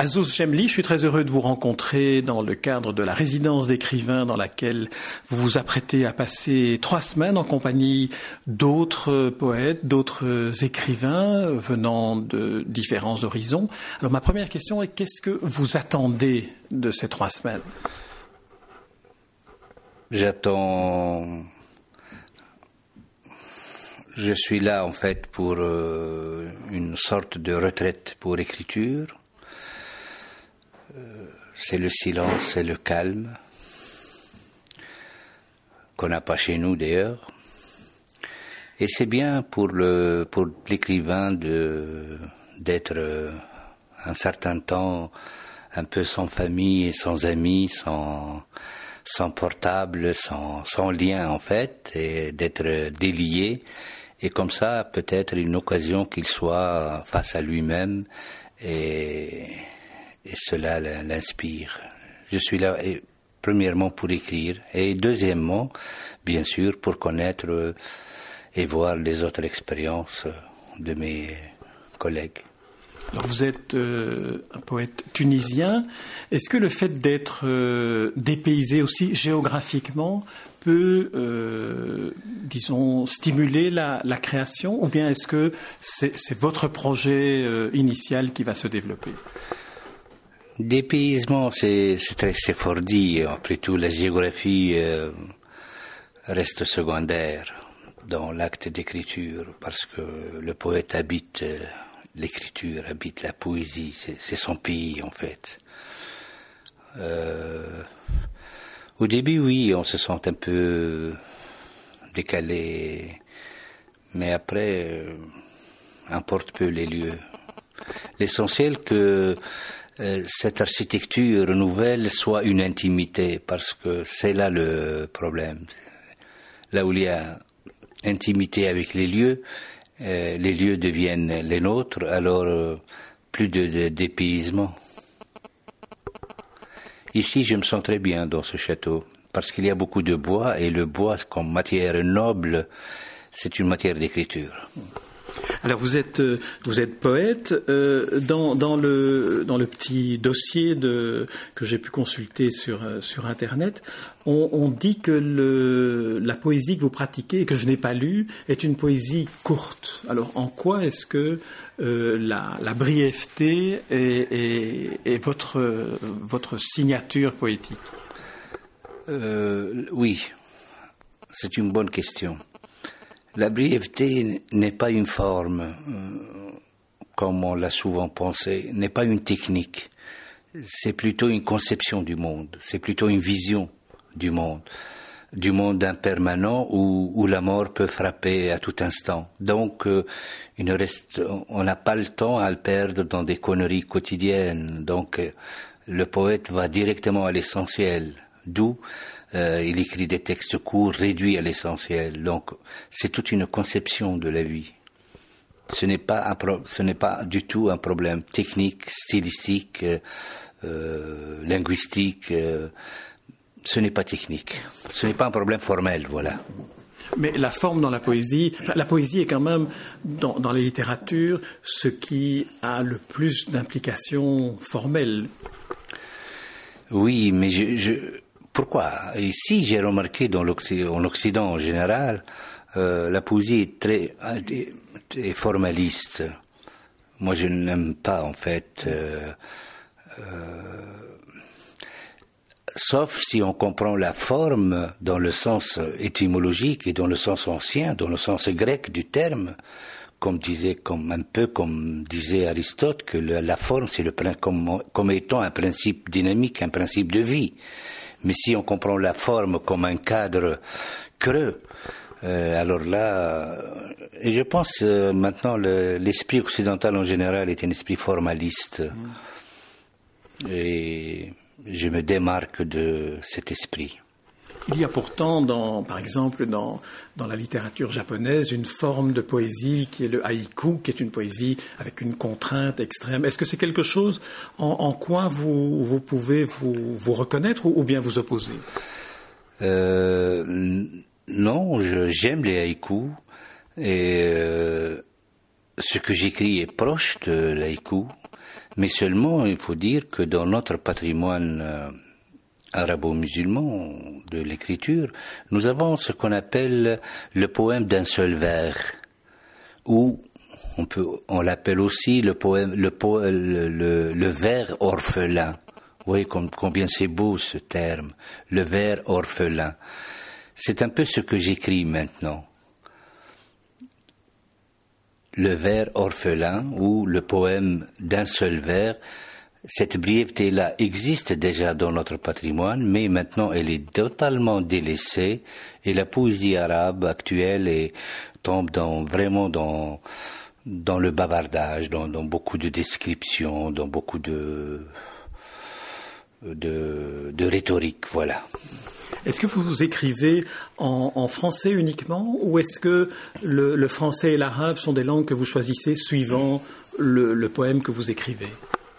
Azouz Chemli, je suis très heureux de vous rencontrer dans le cadre de la résidence d'écrivains dans laquelle vous vous apprêtez à passer trois semaines en compagnie d'autres poètes, d'autres écrivains venant de différents horizons. Alors ma première question est qu'est-ce que vous attendez de ces trois semaines? J'attends je suis là en fait pour euh, une sorte de retraite pour écriture. Euh, c'est le silence, c'est le calme qu'on n'a pas chez nous d'ailleurs. Et c'est bien pour le pour l'écrivain de d'être euh, un certain temps un peu sans famille et sans amis, sans sans portable, sans, sans lien en fait, et d'être délié et comme ça peut-être une occasion qu'il soit face à lui-même et, et cela l'inspire. Je suis là et, premièrement pour écrire et deuxièmement, bien sûr, pour connaître et voir les autres expériences de mes collègues. Alors vous êtes euh, un poète tunisien. Est-ce que le fait d'être euh, dépaysé aussi géographiquement peut, euh, disons, stimuler la, création, ou bien est-ce que c'est votre projet euh, initial qui va se développer? Dépaysement, c'est très fort. Après tout, la géographie euh, reste secondaire dans l'acte d'écriture, parce que le poète habite euh, l'écriture, habite la poésie, c'est son pays en fait. Euh, au début, oui, on se sent un peu décalé, mais après, euh, importe peu les lieux. L'essentiel que cette architecture nouvelle soit une intimité, parce que c'est là le problème. Là où il y a intimité avec les lieux, euh, les lieux deviennent les nôtres, alors plus de dépaysement. Ici, je me sens très bien dans ce château parce qu'il y a beaucoup de bois et le bois comme matière noble, c'est une matière d'écriture. Alors vous êtes euh, vous êtes poète euh, dans, dans le dans le petit dossier de que j'ai pu consulter sur euh, sur internet. On, dit que la poésie que vous pratiquez et que je n'ai pas lue est une poésie courte. Alors en quoi est-ce que la, la, brièveté est, votre votre signature poétique? Oui, c'est une bonne question. La brièveté n'est pas une forme, euh, comme on l'a souvent pensé, n'est pas une technique. C'est plutôt une conception du monde, c'est plutôt une vision du monde, du monde impermanent où, où la mort peut frapper à tout instant. Donc, euh, il reste, on n'a pas le temps à le perdre dans des conneries quotidiennes. Donc, euh, le poète va directement à l'essentiel, d'où euh, il écrit des textes courts, réduits à l'essentiel. Donc, c'est toute une conception de la vie. Ce n'est pas un pro ce n'est pas du tout un problème technique, stylistique, euh, euh linguistique. Euh, ce n'est pas technique. Ce n'est pas un problème formel, voilà. Mais la forme dans la poésie, la poésie est quand même dans, dans les littératures ce qui a le plus d'implications formelles. Oui, mais je, je pourquoi Ici, j'ai remarqué dans en Occident en général, euh, la poésie est très formaliste. Moi, je n'aime pas, en fait. Euh, euh, sauf si on comprend la forme dans le sens étymologique et dans le sens ancien, dans le sens grec du terme, comme disait, un peu comme disait Aristote, que la forme c'est le comme étant un principe dynamique, un principe de vie. Mais si on comprend la forme comme un cadre creux, euh, alors là, euh, et je pense euh, maintenant l'esprit le, occidental en général est un esprit formaliste. Mm. Et je me démarque de cet esprit. Il y a pourtant, dans, par exemple, dans, dans, la littérature japonaise, une forme de poésie qui est le haïku, qui est une poésie avec une contrainte extrême. Est-ce que c'est quelque chose en, en quoi vous, vous, pouvez vous, vous reconnaître ou, bien vous opposer? Euh, Non, j'aime les haïkus et euh, ce que j'écris est proche de l'haïku, Mais seulement, il faut dire que dans notre patrimoine euh, arabo-musulman de l'écriture, nous avons ce qu'on appelle le poème d'un seul vers, ou on on l'appelle aussi le poème, le, le, le, vers orphelin. Vous voyez combien c'est beau ce terme, le vers orphelin. C'est un peu ce que j'écris maintenant. Le vers orphelin ou le poème d'un seul vers, cette brièveté-là existe déjà dans notre patrimoine, mais maintenant elle est totalement délaissée et la poésie arabe actuelle tombe vraiment dans, le bavardage, dans, beaucoup de descriptions, dans beaucoup de, de, rhétorique, voilà. Est-ce que vous écrivez en, français uniquement ou est-ce que le, français et l'arabe sont des langues que vous choisissez suivant le poème que vous écrivez?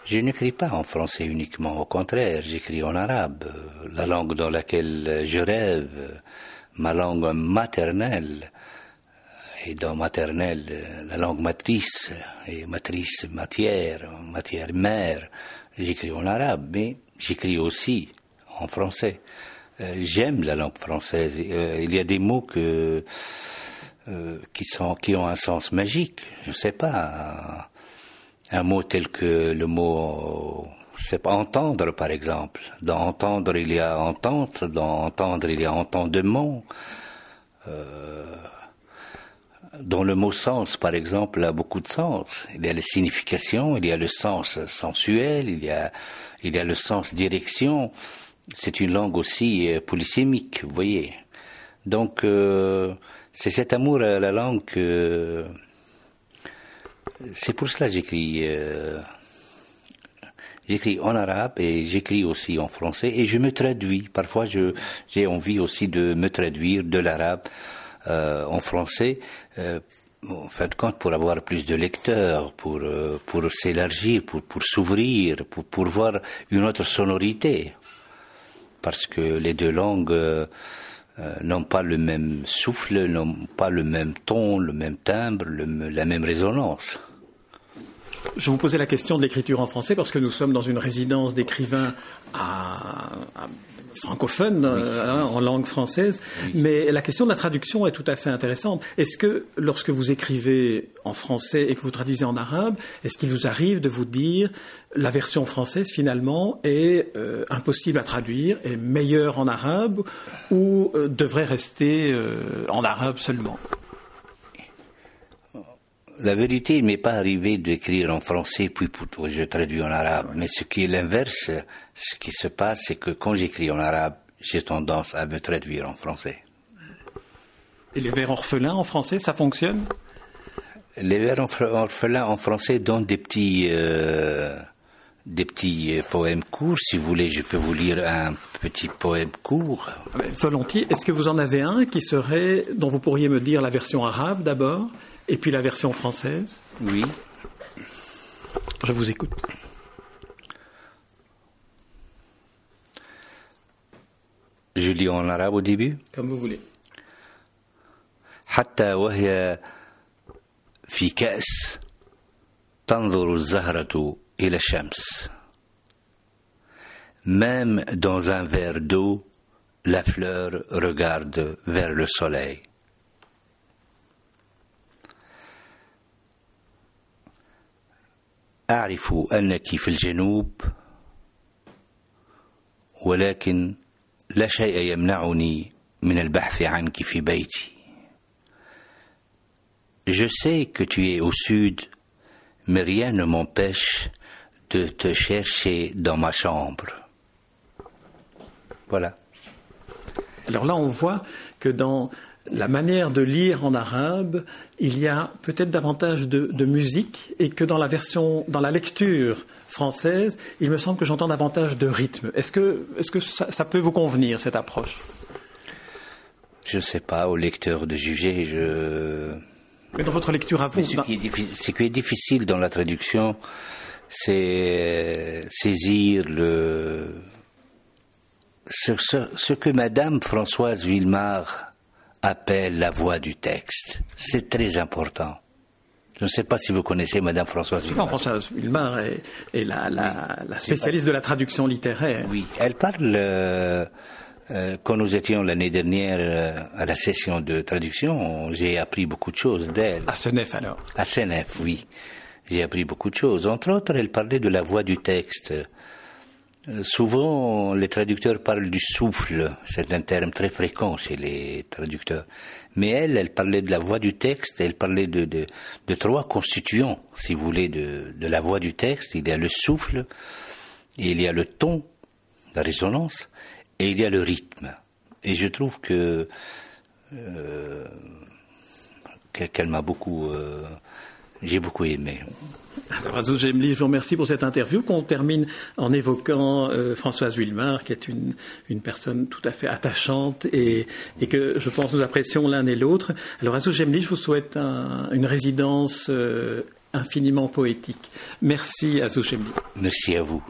Je n'écris pas en français uniquement, au contraire, j'écris en arabe, la langue dans laquelle je rêve, ma langue maternelle, et dans maternelle, la langue matrice, et matrice matière, matière mère, j'écris en arabe, mais j'écris aussi en français. Euh, j'aime la langue française. Euh, il y a des mots que, euh, qui, sont, qui ont un sens magique. Je ne sais pas un mot tel que le mot, sais pas, entendre par exemple. Dans entendre il y a entente, dans entendre il y a entendement. Euh, dans le mot sens, par exemple, a beaucoup de sens. Il y a la signification, il y a le sens sensuel, il y a, il y a le sens direction. C'est une langue aussi euh, polysémique, vous voyez. Donc, euh, c'est cet amour à la langue que c'est pour cela que j'écris. Euh, j'écris en arabe et j'écris aussi en français et je me traduis. Parfois, j'ai envie aussi de me traduire de l'arabe euh, en français. Euh, en fin de compte, pour avoir plus de lecteurs, pour euh, pour s'élargir, pour pour s'ouvrir, pour pour voir une autre sonorité, parce que les deux langues n'ont pas le même souffle, n'ont pas le même ton, le même timbre, la même résonance. Je vous posais la question de l'écriture en français parce que nous sommes dans une résidence d'écrivains à, à francophone hein, en langue française, mais la question de la traduction est tout à fait intéressante. Est-ce que lorsque vous écrivez en français et que vous traduisez en arabe, est-ce qu'il vous arrive de vous dire la version française finalement est euh, impossible à traduire, est meilleure en arabe ou euh, devrait rester euh, en arabe seulement? La vérité, il m'est pas arrivé d'écrire en français puis je traduis en arabe. Mais ce qui est l'inverse, ce qui se passe, c'est que quand j'écris en arabe, j'ai tendance à me traduire en français. Et les vers orphelins en français, ça fonctionne? Les vers orphelins en français donnent des petits, euh, des petits euh, poèmes courts. Si vous voulez, je peux vous lire un petit poème court. Ah ben, volontiers. Est-ce que vous en avez un qui serait, dont vous pourriez me dire la version arabe d'abord? et puis la version française Oui. Je vous écoute. Je lis en arabe au début Comme vous voulez. حتى وهي في كأس تنظر الزهرة إلى الشمس. Même dans un verre d'eau, la fleur regarde vers le soleil. أعرف أنك في الجنوب ولكن لا شيء يمنعني من البحث عنك في بيتي Je sais que tu es au sud, mais rien ne m'empêche de te chercher dans ma chambre. Voilà. Alors là, on voit que dans la manière de lire en arabe, il y a peut-être davantage de, musique et que dans la version, dans la lecture française, il me semble que j'entends davantage de rythme. Est-ce que, est que ça, peut vous convenir, cette approche? Je ne sais pas, au lecteur de juger, je... Mais dans votre lecture à vous... Ce, qui est difficile dans la traduction, c'est saisir le... Ce, ce, que Madame Françoise Villemar appelle la voix du texte. C'est très important. Je ne sais pas si vous connaissez Madame Françoise. Non, Françoise Villemar est, la, la, spécialiste de la traduction littéraire. Oui, elle parle. Euh, euh, quand nous étions l'année dernière euh, à la session de traduction, j'ai appris beaucoup de choses d'elle. À Senef alors À Senef, oui. J'ai appris beaucoup de choses. Entre autres, elle parlait de la voix du texte. Euh, souvent, les traducteurs parlent du souffle. C'est un terme très fréquent chez les traducteurs. Mais elle, elle parlait de la voix du texte. Elle parlait de, trois constituants, si vous voulez, de, de la voix du texte. Il y a le souffle, il y a le ton, la résonance, et il y a le rythme. Et je trouve que euh, qu'elle m'a beaucoup euh, j'ai beaucoup aimé. Alors, Azou Gemli, je vous remercie pour cette interview qu'on termine en évoquant euh, Françoise Wilmar, qui est une, une, personne tout à fait attachante et, et, que je pense nous apprécions l'un et l'autre. Alors, Azou Gemli, je vous souhaite un, une résidence euh, infiniment poétique. Merci, Azou Gemli. Merci à vous.